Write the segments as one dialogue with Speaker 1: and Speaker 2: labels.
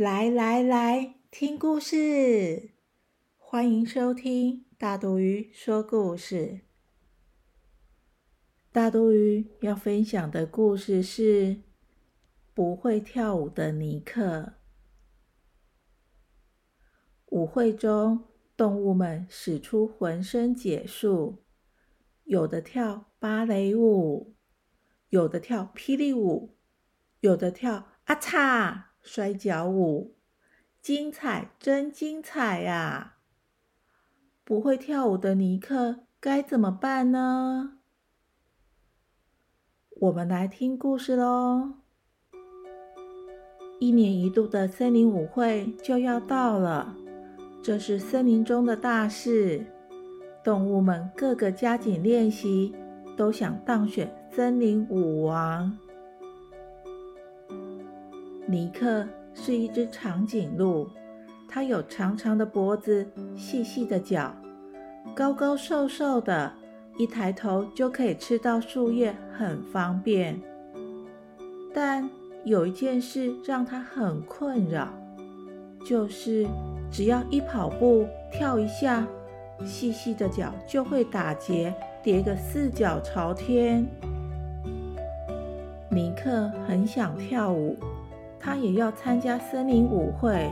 Speaker 1: 来来来，听故事！欢迎收听大肚鱼说故事。大肚鱼要分享的故事是不会跳舞的尼克。舞会中，动物们使出浑身解数，有的跳芭蕾舞，有的跳霹雳舞，有的跳啊嚓！摔跤舞，精彩，真精彩呀！不会跳舞的尼克该怎么办呢？我们来听故事喽。一年一度的森林舞会就要到了，这是森林中的大事，动物们个个加紧练习，都想当选森林舞王。尼克是一只长颈鹿，它有长长的脖子、细细的脚，高高瘦瘦的，一抬头就可以吃到树叶，很方便。但有一件事让它很困扰，就是只要一跑步、跳一下，细细的脚就会打结，叠个四脚朝天。尼克很想跳舞。他也要参加森林舞会，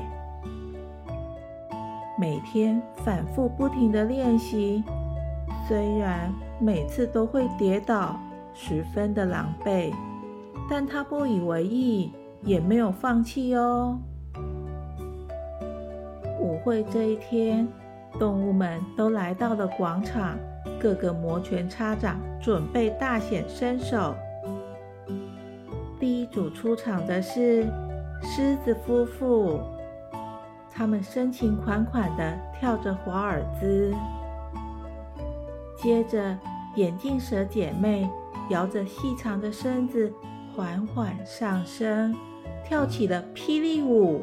Speaker 1: 每天反复不停的练习，虽然每次都会跌倒，十分的狼狈，但他不以为意，也没有放弃哦。舞会这一天，动物们都来到了广场，个个摩拳擦掌，准备大显身手。第一组出场的是狮子夫妇，他们深情款款地跳着华尔兹。接着，眼镜蛇姐妹摇着细长的身子，缓缓上升，跳起了霹雳舞。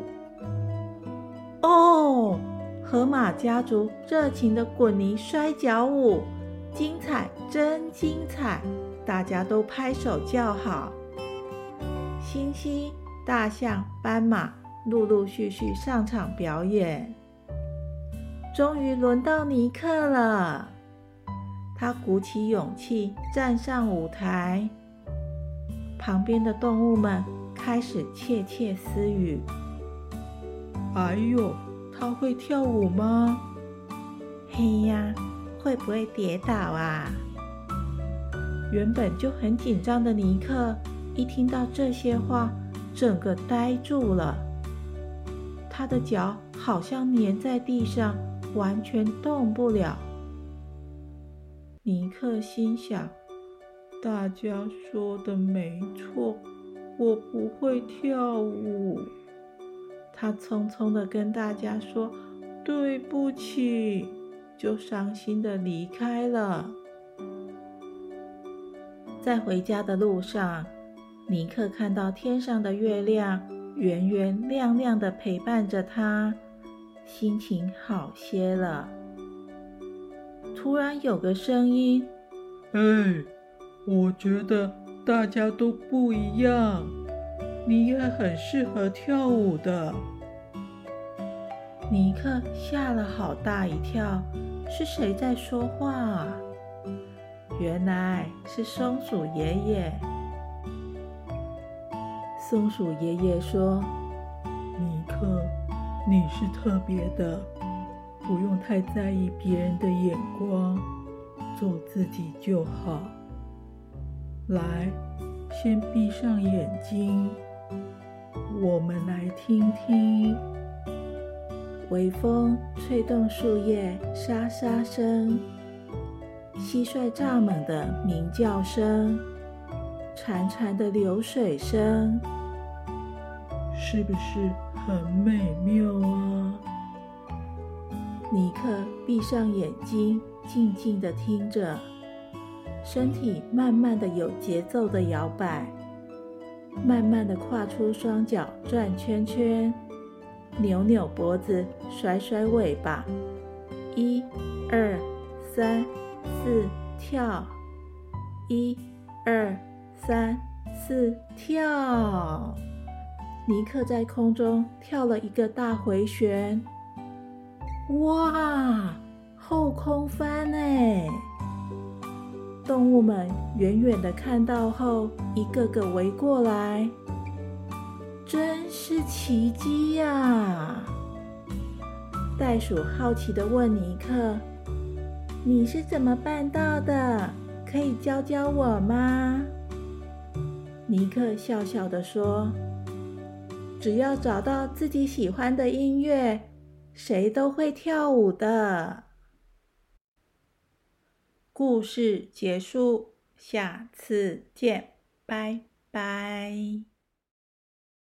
Speaker 1: 哦，河马家族热情的滚泥摔跤舞，精彩，真精彩！大家都拍手叫好。清晰、大象、斑马陆陆续续上场表演。终于轮到尼克了，他鼓起勇气站上舞台。旁边的动物们开始窃窃私语：“哎呦，他会跳舞吗？嘿呀，会不会跌倒啊？”原本就很紧张的尼克。一听到这些话，整个呆住了。他的脚好像粘在地上，完全动不了。尼克心想：大家说的没错，我不会跳舞。他匆匆的跟大家说：“对不起。”就伤心的离开了。在回家的路上。尼克看到天上的月亮圆圆亮亮的陪伴着他，心情好些了。突然有个声音：“
Speaker 2: 哎，我觉得大家都不一样，你也很适合跳舞的。”
Speaker 1: 尼克吓了好大一跳，是谁在说话啊？原来是松鼠爷爷。松鼠爷爷说：“
Speaker 2: 尼克，你是特别的，不用太在意别人的眼光，做自己就好。来，先闭上眼睛，我们来听听
Speaker 1: 微风吹动树叶沙沙声，蟋蟀蚱蜢的鸣叫声，潺潺的流水声。”
Speaker 2: 是不是很美妙啊！
Speaker 1: 尼克闭上眼睛，静静地听着，身体慢慢的有节奏的摇摆，慢慢的跨出双脚转圈圈，扭扭脖子，甩甩尾巴，一、二、三、四，跳！一、二、三、四，跳！尼克在空中跳了一个大回旋，哇，后空翻哎！动物们远远的看到后，一个个围过来，真是奇迹呀！袋鼠好奇的问尼克：“你是怎么办到的？可以教教我吗？”尼克笑笑的说。只要找到自己喜欢的音乐，谁都会跳舞的。故事结束，下次见，拜拜。